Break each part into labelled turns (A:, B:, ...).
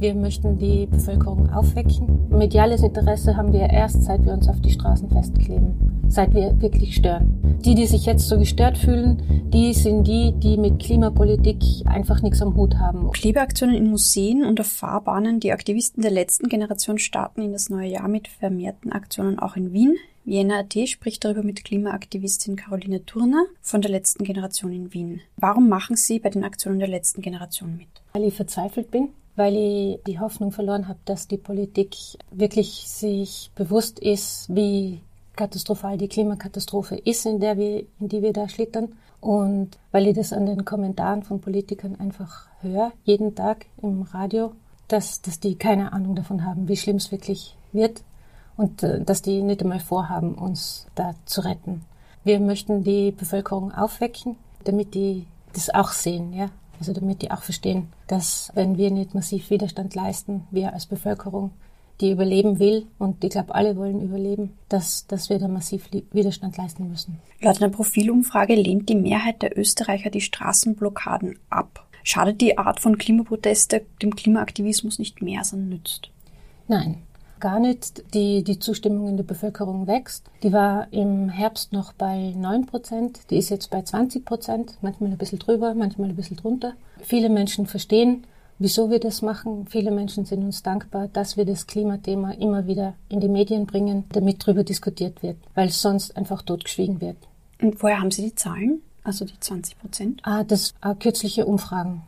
A: Wir möchten die Bevölkerung aufwecken. Mediales Interesse haben wir erst, seit wir uns auf die Straßen festkleben, seit wir wirklich stören. Die, die sich jetzt so gestört fühlen, die sind die, die mit Klimapolitik einfach nichts am Hut haben.
B: Klebeaktionen in Museen und auf Fahrbahnen. Die Aktivisten der letzten Generation starten in das neue Jahr mit vermehrten Aktionen auch in Wien. Vienna.at spricht darüber mit Klimaaktivistin Caroline Turner von der letzten Generation in Wien. Warum machen Sie bei den Aktionen der letzten Generation mit?
A: Weil ich verzweifelt bin weil ich die Hoffnung verloren habe, dass die Politik wirklich sich bewusst ist, wie katastrophal die Klimakatastrophe ist, in der wir, in die wir da schlittern. Und weil ich das an den Kommentaren von Politikern einfach höre, jeden Tag im Radio, dass, dass die keine Ahnung davon haben, wie schlimm es wirklich wird und äh, dass die nicht einmal vorhaben, uns da zu retten. Wir möchten die Bevölkerung aufwecken, damit die das auch sehen, ja. Also damit die auch verstehen, dass wenn wir nicht massiv Widerstand leisten, wir als Bevölkerung, die überleben will, und ich glaube, alle wollen überleben, dass, dass wir da massiv Widerstand leisten müssen.
B: Laut einer Profilumfrage lehnt die Mehrheit der Österreicher die Straßenblockaden ab. Schadet die Art von Klimaproteste dem Klimaaktivismus nicht mehr, sondern nützt?
A: Nein, gar nicht. Die, die Zustimmung in der Bevölkerung wächst. Die war im Herbst noch bei 9 Prozent. Die ist jetzt bei 20 Prozent. Manchmal ein bisschen drüber, manchmal ein bisschen drunter. Viele Menschen verstehen, wieso wir das machen. Viele Menschen sind uns dankbar, dass wir das Klimathema immer wieder in die Medien bringen, damit darüber diskutiert wird, weil sonst einfach totgeschwiegen wird.
B: Und woher haben Sie die Zahlen? Also die 20 Prozent?
A: Ah, das ah, kürzliche Umfragen.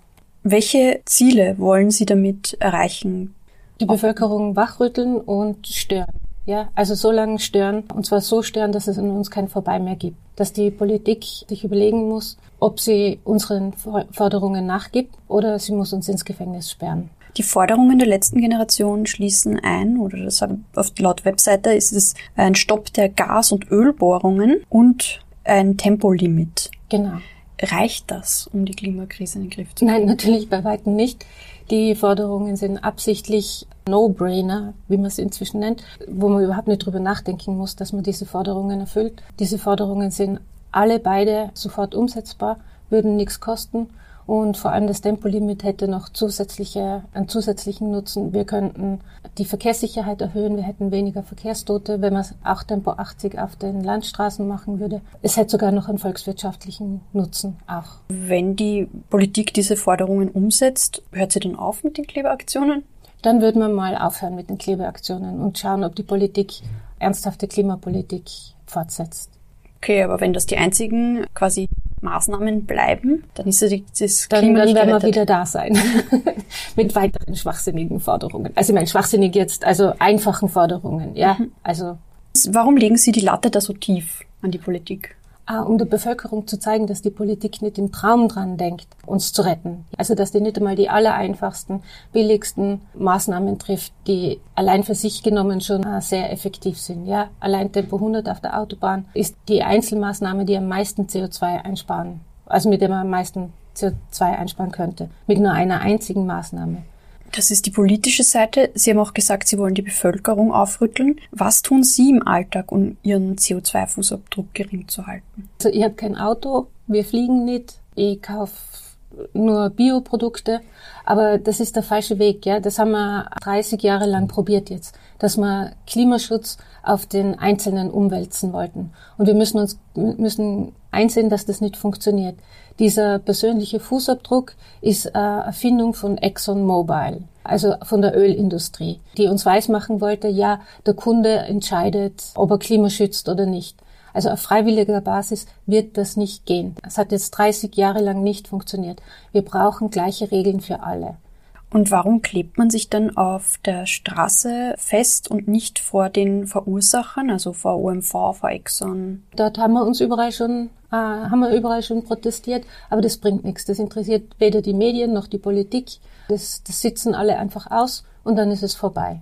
B: Welche Ziele wollen Sie damit erreichen?
A: Die Bevölkerung wachrütteln und stören. Ja, also so lange stören, und zwar so stören, dass es an uns kein Vorbei mehr gibt. Dass die Politik sich überlegen muss, ob sie unseren Forderungen nachgibt oder sie muss uns ins Gefängnis sperren.
B: Die Forderungen der letzten Generation schließen ein, oder das auf laut Webseite ist es ein Stopp der Gas- und Ölbohrungen und ein Tempolimit.
A: Genau.
B: Reicht das, um die Klimakrise in den Griff zu
A: bekommen? Nein, natürlich bei weitem nicht. Die Forderungen sind absichtlich No-Brainer, wie man es inzwischen nennt, wo man überhaupt nicht drüber nachdenken muss, dass man diese Forderungen erfüllt. Diese Forderungen sind alle beide sofort umsetzbar, würden nichts kosten und vor allem das Tempolimit hätte noch zusätzliche, einen zusätzlichen Nutzen. Wir könnten die Verkehrssicherheit erhöhen, wir hätten weniger Verkehrstote, wenn man auch Tempo 80 auf den Landstraßen machen würde. Es hätte sogar noch einen volkswirtschaftlichen Nutzen auch.
B: Wenn die Politik diese Forderungen umsetzt, hört sie dann auf mit den Klebeaktionen?
A: Dann würden wir mal aufhören mit den Klebeaktionen und schauen, ob die Politik ernsthafte Klimapolitik fortsetzt.
B: Okay, aber wenn das die einzigen quasi Maßnahmen bleiben, dann ist das
A: Klima Dann, dann werden wir wieder da sein. Mit weiteren schwachsinnigen Forderungen. Also ich meine schwachsinnig jetzt, also einfachen Forderungen, ja. Mhm. Also.
B: Warum legen Sie die Latte da so tief an die Politik?
A: Ah, um der Bevölkerung zu zeigen, dass die Politik nicht im Traum dran denkt, uns zu retten. Also dass die nicht einmal die allereinfachsten, billigsten Maßnahmen trifft, die allein für sich genommen schon äh, sehr effektiv sind. Ja, allein Tempo 100 auf der Autobahn ist die Einzelmaßnahme, die am meisten CO2 einsparen, also mit der man am meisten CO2 einsparen könnte, mit nur einer einzigen Maßnahme.
B: Das ist die politische Seite. Sie haben auch gesagt, Sie wollen die Bevölkerung aufrütteln. Was tun Sie im Alltag, um Ihren CO2-Fußabdruck gering zu halten?
A: Also ich habe kein Auto, wir fliegen nicht, ich kaufe nur Bioprodukte, aber das ist der falsche Weg. Ja, das haben wir 30 Jahre lang probiert jetzt, dass wir Klimaschutz auf den Einzelnen umwälzen wollten. Und wir müssen uns müssen einsehen, dass das nicht funktioniert. Dieser persönliche Fußabdruck ist eine Erfindung von ExxonMobil, also von der Ölindustrie, die uns weismachen wollte, ja, der Kunde entscheidet, ob er Klima schützt oder nicht. Also auf freiwilliger Basis wird das nicht gehen. Es hat jetzt 30 Jahre lang nicht funktioniert. Wir brauchen gleiche Regeln für alle.
B: Und warum klebt man sich dann auf der Straße fest und nicht vor den Verursachern, also vor OMV, vor Exxon?
A: Dort haben wir uns überall schon, äh, haben wir überall schon protestiert, aber das bringt nichts. Das interessiert weder die Medien noch die Politik. Das, das sitzen alle einfach aus und dann ist es vorbei.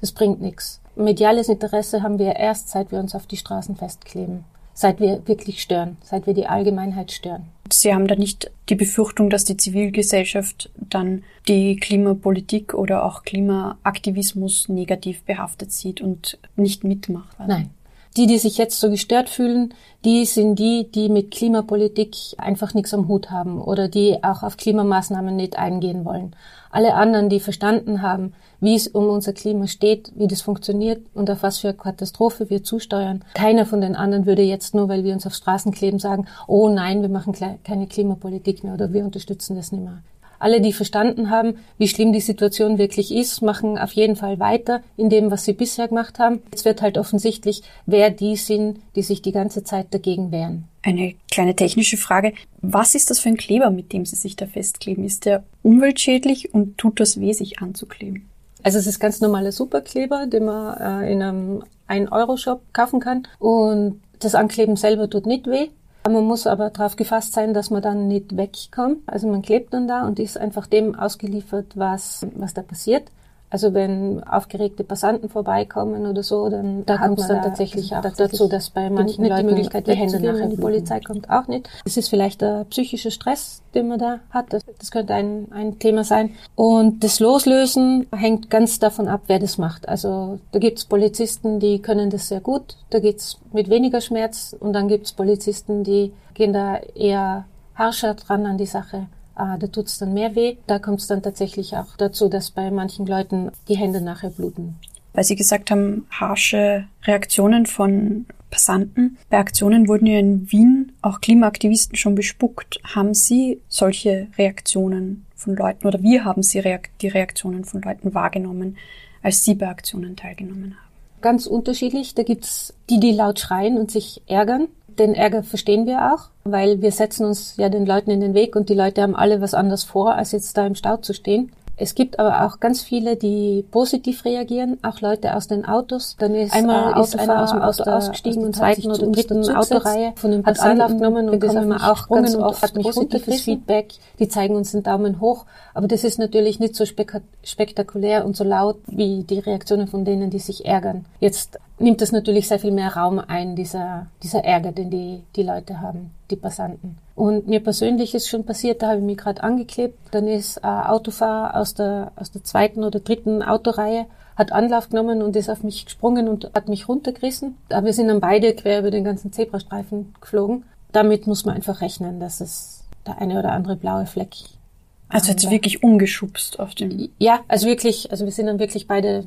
A: Das bringt nichts. Mediales Interesse haben wir erst, seit wir uns auf die Straßen festkleben seit wir wirklich stören, seit wir die Allgemeinheit stören.
B: Sie haben da nicht die Befürchtung, dass die Zivilgesellschaft dann die Klimapolitik oder auch Klimaaktivismus negativ behaftet sieht und nicht mitmacht?
A: Nein. Die, die sich jetzt so gestört fühlen, die sind die, die mit Klimapolitik einfach nichts am Hut haben oder die auch auf Klimamaßnahmen nicht eingehen wollen. Alle anderen, die verstanden haben, wie es um unser Klima steht, wie das funktioniert und auf was für eine Katastrophe wir zusteuern. Keiner von den anderen würde jetzt nur, weil wir uns auf Straßen kleben, sagen, oh nein, wir machen keine Klimapolitik mehr oder wir unterstützen das nicht mehr. Alle, die verstanden haben, wie schlimm die Situation wirklich ist, machen auf jeden Fall weiter in dem, was sie bisher gemacht haben. Jetzt wird halt offensichtlich, wer die sind, die sich die ganze Zeit dagegen wehren.
B: Eine kleine technische Frage. Was ist das für ein Kleber, mit dem Sie sich da festkleben? Ist der umweltschädlich und tut das weh, sich anzukleben?
A: Also es ist ganz normaler Superkleber, den man äh, in einem 1-Euro-Shop kaufen kann. Und das Ankleben selber tut nicht weh. Man muss aber darauf gefasst sein, dass man dann nicht wegkommt. Also man klebt dann da und ist einfach dem ausgeliefert, was, was da passiert. Also wenn aufgeregte Passanten vorbeikommen oder so, dann da kommt es dann da tatsächlich auch dazu, dass bei manchen Leuten die Möglichkeit die Hände nachher die Polizei kommt auch nicht. Es ist vielleicht der psychische Stress, den man da hat. Das, das könnte ein, ein Thema sein. Und das Loslösen hängt ganz davon ab, wer das macht. Also da gibt's Polizisten, die können das sehr gut. Da geht's mit weniger Schmerz. Und dann gibt's Polizisten, die gehen da eher harscher dran an die Sache ah, da tut's dann mehr weh. Da kommt es dann tatsächlich auch dazu, dass bei manchen Leuten die Hände nachher bluten.
B: Weil Sie gesagt haben, harsche Reaktionen von Passanten. Bei Aktionen wurden ja in Wien auch Klimaaktivisten schon bespuckt. Haben Sie solche Reaktionen von Leuten oder wie haben Sie die Reaktionen von Leuten wahrgenommen, als Sie bei Aktionen teilgenommen haben?
A: Ganz unterschiedlich. Da gibt's die, die laut schreien und sich ärgern. Den Ärger verstehen wir auch, weil wir setzen uns ja den Leuten in den Weg und die Leute haben alle was anderes vor, als jetzt da im Stau zu stehen. Es gibt aber auch ganz viele, die positiv reagieren, auch Leute aus den Autos. Dann ist einmal äh, ist einer aus dem Auto der, ausgestiegen und zweiten oder dritten Autoreihe von dem hat Anlauf genommen und das haben wir auch ganz oft hat positives Feedback. Die zeigen uns den Daumen hoch, aber das ist natürlich nicht so spektakulär und so laut wie die Reaktionen von denen, die sich ärgern. Jetzt nimmt das natürlich sehr viel mehr Raum ein, dieser, dieser Ärger, den die, die Leute haben, die Passanten. Und mir persönlich ist schon passiert, da habe ich mich gerade angeklebt, dann ist ein Autofahrer aus der, aus der zweiten oder dritten Autoreihe, hat Anlauf genommen und ist auf mich gesprungen und hat mich runtergerissen. Aber wir sind dann beide quer über den ganzen Zebrastreifen geflogen. Damit muss man einfach rechnen, dass es der eine oder andere blaue Fleck
B: also hat sie wirklich umgeschubst auf dem.
A: Ja, also wirklich, also wir sind dann wirklich beide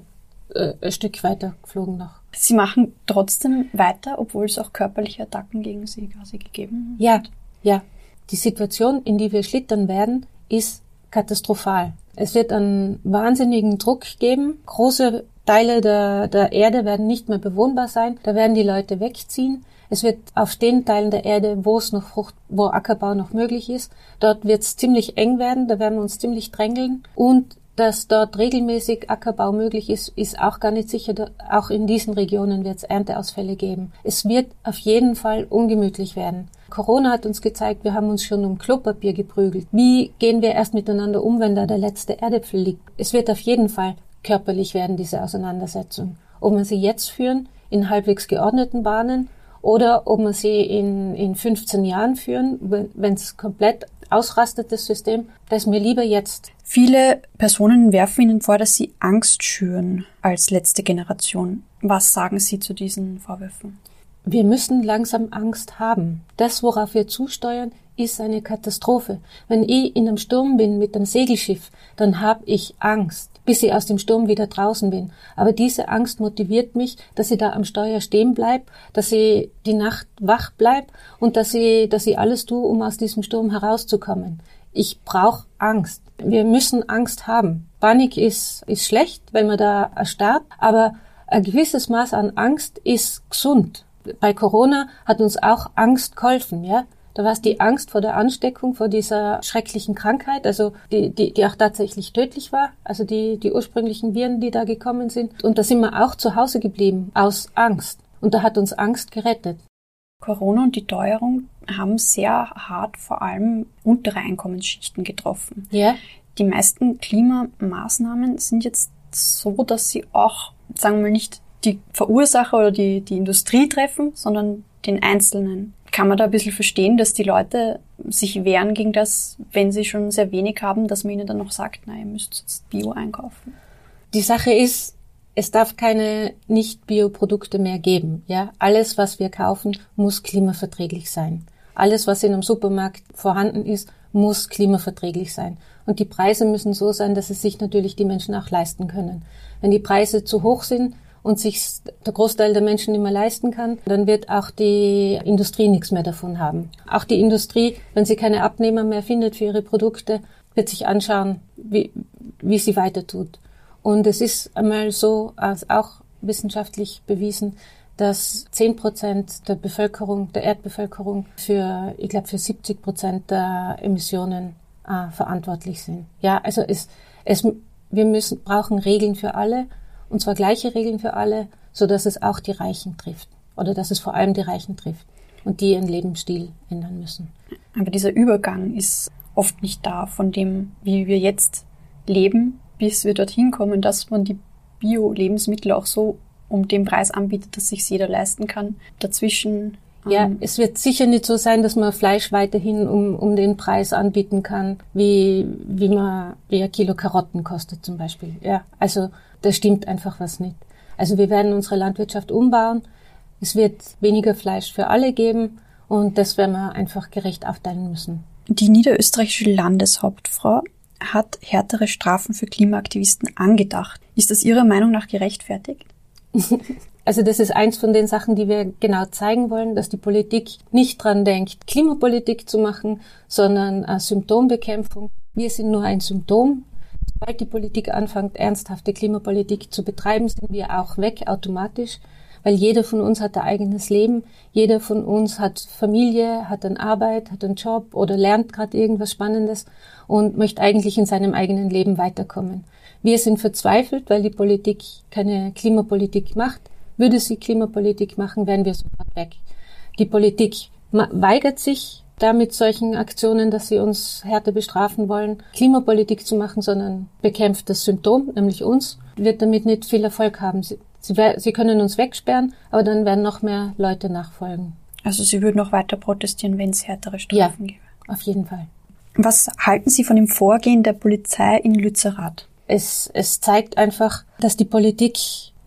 A: äh, ein Stück weiter geflogen noch.
B: Sie machen trotzdem weiter, obwohl es auch körperliche Attacken gegen Sie quasi gegeben
A: hat? Ja, ja. Die Situation, in die wir schlittern werden, ist katastrophal. Es wird einen wahnsinnigen Druck geben. Große Teile der, der Erde werden nicht mehr bewohnbar sein. Da werden die Leute wegziehen. Es wird auf den Teilen der Erde, wo es noch Frucht, wo Ackerbau noch möglich ist, dort wird es ziemlich eng werden. Da werden wir uns ziemlich drängeln. Und dass dort regelmäßig Ackerbau möglich ist, ist auch gar nicht sicher. Auch in diesen Regionen wird es Ernteausfälle geben. Es wird auf jeden Fall ungemütlich werden. Corona hat uns gezeigt, wir haben uns schon um Klopapier geprügelt. Wie gehen wir erst miteinander um, wenn da der letzte Erdäpfel liegt? Es wird auf jeden Fall körperlich werden, diese Auseinandersetzung. Ob man sie jetzt führen, in halbwegs geordneten Bahnen, oder ob man sie in, in 15 Jahren führen, wenn es komplett ausrastet, das System, das mir lieber jetzt.
B: Viele Personen werfen Ihnen vor, dass Sie Angst schüren als letzte Generation. Was sagen Sie zu diesen Vorwürfen?
A: Wir müssen langsam Angst haben. Das, worauf wir zusteuern, ist eine Katastrophe. Wenn ich in einem Sturm bin mit einem Segelschiff, dann habe ich Angst, bis ich aus dem Sturm wieder draußen bin. Aber diese Angst motiviert mich, dass ich da am Steuer stehen bleib, dass ich die Nacht wach bleib und dass ich, dass ich alles tue, um aus diesem Sturm herauszukommen. Ich brauche Angst. Wir müssen Angst haben. Panik ist, ist schlecht, wenn man da erstarrt, aber ein gewisses Maß an Angst ist gesund. Bei Corona hat uns auch Angst geholfen, ja. Da war es die Angst vor der Ansteckung, vor dieser schrecklichen Krankheit, also die, die, die auch tatsächlich tödlich war, also die, die ursprünglichen Viren, die da gekommen sind. Und da sind wir auch zu Hause geblieben, aus Angst. Und da hat uns Angst gerettet.
B: Corona und die Teuerung haben sehr hart vor allem untere Einkommensschichten getroffen.
A: Ja.
B: Die meisten Klimamaßnahmen sind jetzt so, dass sie auch, sagen wir mal, nicht die Verursacher oder die, die Industrie treffen, sondern den Einzelnen. Kann man da ein bisschen verstehen, dass die Leute sich wehren gegen das, wenn sie schon sehr wenig haben, dass man ihnen dann noch sagt, na, ihr müsst jetzt Bio einkaufen?
A: Die Sache ist, es darf keine Nicht-Bioprodukte mehr geben. Ja, alles, was wir kaufen, muss klimaverträglich sein. Alles, was in einem Supermarkt vorhanden ist, muss klimaverträglich sein. Und die Preise müssen so sein, dass es sich natürlich die Menschen auch leisten können. Wenn die Preise zu hoch sind und sich der Großteil der Menschen nicht mehr leisten kann, dann wird auch die Industrie nichts mehr davon haben. Auch die Industrie, wenn sie keine Abnehmer mehr findet für ihre Produkte, wird sich anschauen, wie, wie sie weiter tut. Und es ist einmal so, als auch wissenschaftlich bewiesen, dass 10 Prozent der Bevölkerung, der Erdbevölkerung für, ich glaube, für 70 Prozent der Emissionen äh, verantwortlich sind. Ja, also es, es, wir müssen, brauchen Regeln für alle, und zwar gleiche Regeln für alle, so dass es auch die Reichen trifft. Oder dass es vor allem die Reichen trifft und die ihren Lebensstil ändern müssen.
B: Aber dieser Übergang ist oft nicht da von dem, wie wir jetzt leben, bis wir dorthin kommen, dass man die Bio-Lebensmittel auch so um den Preis anbietet, dass sich jeder leisten kann. Dazwischen
A: ja, ähm, es wird sicher nicht so sein, dass man Fleisch weiterhin um, um den Preis anbieten kann, wie, wie man, wie ein Kilo Karotten kostet zum Beispiel. Ja, also da stimmt einfach was nicht. Also wir werden unsere Landwirtschaft umbauen. Es wird weniger Fleisch für alle geben und das werden wir einfach gerecht aufteilen müssen.
B: Die niederösterreichische Landeshauptfrau hat härtere Strafen für Klimaaktivisten angedacht. Ist das Ihrer Meinung nach gerechtfertigt?
A: Also das ist eins von den Sachen, die wir genau zeigen wollen, dass die Politik nicht dran denkt, Klimapolitik zu machen, sondern äh, Symptombekämpfung. Wir sind nur ein Symptom. Sobald die Politik anfängt, ernsthafte Klimapolitik zu betreiben, sind wir auch weg automatisch, weil jeder von uns hat ein eigenes Leben, jeder von uns hat Familie, hat eine Arbeit, hat einen Job oder lernt gerade irgendwas Spannendes und möchte eigentlich in seinem eigenen Leben weiterkommen. Wir sind verzweifelt, weil die Politik keine Klimapolitik macht. Würde sie Klimapolitik machen, wären wir sofort weg. Die Politik weigert sich da mit solchen Aktionen, dass sie uns härter bestrafen wollen, Klimapolitik zu machen, sondern bekämpft das Symptom, nämlich uns, wird damit nicht viel Erfolg haben. Sie, sie, sie können uns wegsperren, aber dann werden noch mehr Leute nachfolgen.
B: Also Sie würden noch weiter protestieren, wenn es härtere Strafen
A: ja, gäbe? auf jeden Fall.
B: Was halten Sie von dem Vorgehen der Polizei in Lützerath?
A: Es, es zeigt einfach, dass die Politik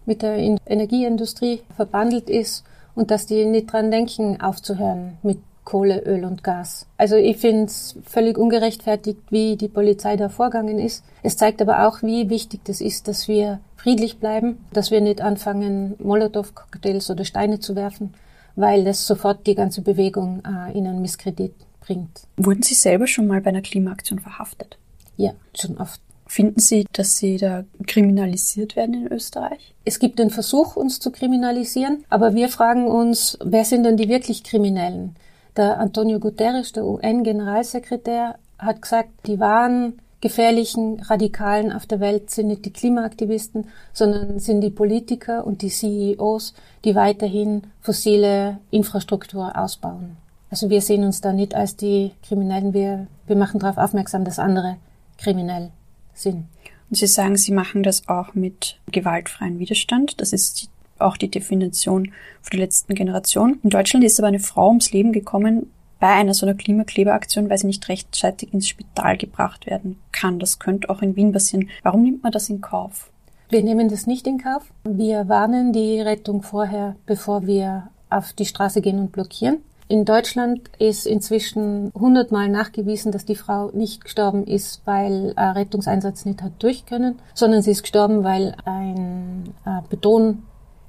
A: mit der Energieindustrie verbandelt ist und dass die nicht dran denken, aufzuhören mit Kohle, Öl und Gas. Also ich finde es völlig ungerechtfertigt, wie die Polizei da vorgegangen ist. Es zeigt aber auch, wie wichtig das ist, dass wir friedlich bleiben, dass wir nicht anfangen, Molotow-Cocktails oder Steine zu werfen, weil das sofort die ganze Bewegung äh, in einen Misskredit bringt.
B: Wurden Sie selber schon mal bei einer Klimaaktion verhaftet?
A: Ja, schon oft.
B: Finden Sie, dass Sie da kriminalisiert werden in Österreich?
A: Es gibt den Versuch, uns zu kriminalisieren, aber wir fragen uns, wer sind denn die wirklich Kriminellen? Der Antonio Guterres, der UN-Generalsekretär, hat gesagt, die wahren gefährlichen Radikalen auf der Welt sind nicht die Klimaaktivisten, sondern sind die Politiker und die CEOs, die weiterhin fossile Infrastruktur ausbauen. Also wir sehen uns da nicht als die Kriminellen, wir, wir machen darauf aufmerksam, dass andere kriminell sind.
B: Und Sie sagen, Sie machen das auch mit gewaltfreien Widerstand. Das ist auch die Definition für die letzten Generation. In Deutschland ist aber eine Frau ums Leben gekommen bei einer so einer Klimakleberaktion, weil sie nicht rechtzeitig ins Spital gebracht werden kann. Das könnte auch in Wien passieren. Warum nimmt man das in Kauf?
A: Wir nehmen das nicht in Kauf. Wir warnen die Rettung vorher, bevor wir auf die Straße gehen und blockieren. In Deutschland ist inzwischen hundertmal nachgewiesen, dass die Frau nicht gestorben ist, weil ein Rettungseinsatz nicht hat durch können, sondern sie ist gestorben, weil ein äh,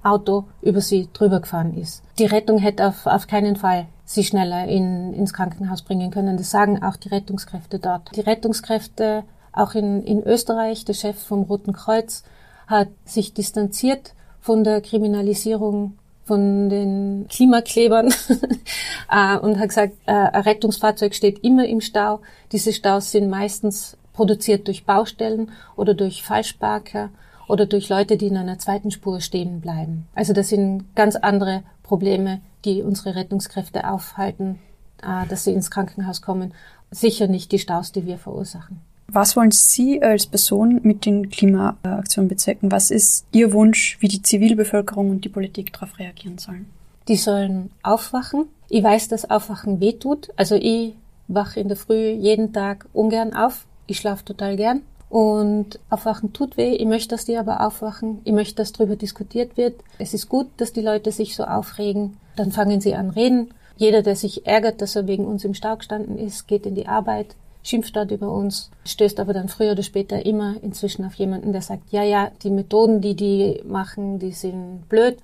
A: Betonauto über sie drüber gefahren ist. Die Rettung hätte auf, auf keinen Fall sie schneller in, ins Krankenhaus bringen können. Das sagen auch die Rettungskräfte dort. Die Rettungskräfte, auch in, in Österreich, der Chef vom Roten Kreuz, hat sich distanziert von der Kriminalisierung von den Klimaklebern äh, und hat gesagt, äh, ein Rettungsfahrzeug steht immer im Stau. Diese Staus sind meistens produziert durch Baustellen oder durch Falschparker oder durch Leute, die in einer zweiten Spur stehen bleiben. Also das sind ganz andere Probleme, die unsere Rettungskräfte aufhalten, äh, dass sie ins Krankenhaus kommen. Sicher nicht die Staus, die wir verursachen.
B: Was wollen Sie als Person mit den Klimaaktionen bezwecken? Was ist Ihr Wunsch, wie die Zivilbevölkerung und die Politik darauf reagieren sollen?
A: Die sollen aufwachen. Ich weiß, dass Aufwachen wehtut. Also ich wache in der Früh jeden Tag ungern auf. Ich schlafe total gern. Und aufwachen tut weh. Ich möchte, dass die aber aufwachen. Ich möchte, dass darüber diskutiert wird. Es ist gut, dass die Leute sich so aufregen. Dann fangen sie an reden. Jeder, der sich ärgert, dass er wegen uns im Stau gestanden ist, geht in die Arbeit, schimpft dort über uns, stößt aber dann früher oder später immer inzwischen auf jemanden, der sagt, ja, ja, die Methoden, die die machen, die sind blöd,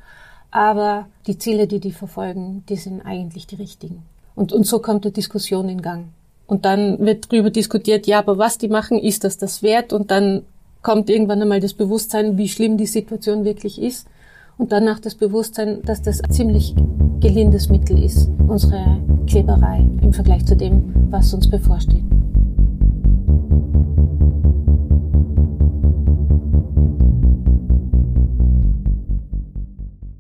A: aber die Ziele, die die verfolgen, die sind eigentlich die richtigen. Und, und so kommt die Diskussion in Gang. Und dann wird darüber diskutiert, ja, aber was die machen, ist das das wert? Und dann kommt irgendwann einmal das Bewusstsein, wie schlimm die Situation wirklich ist. Und danach das Bewusstsein, dass das ein ziemlich gelindes Mittel ist, unsere Kleberei im Vergleich zu dem, was uns bevorsteht.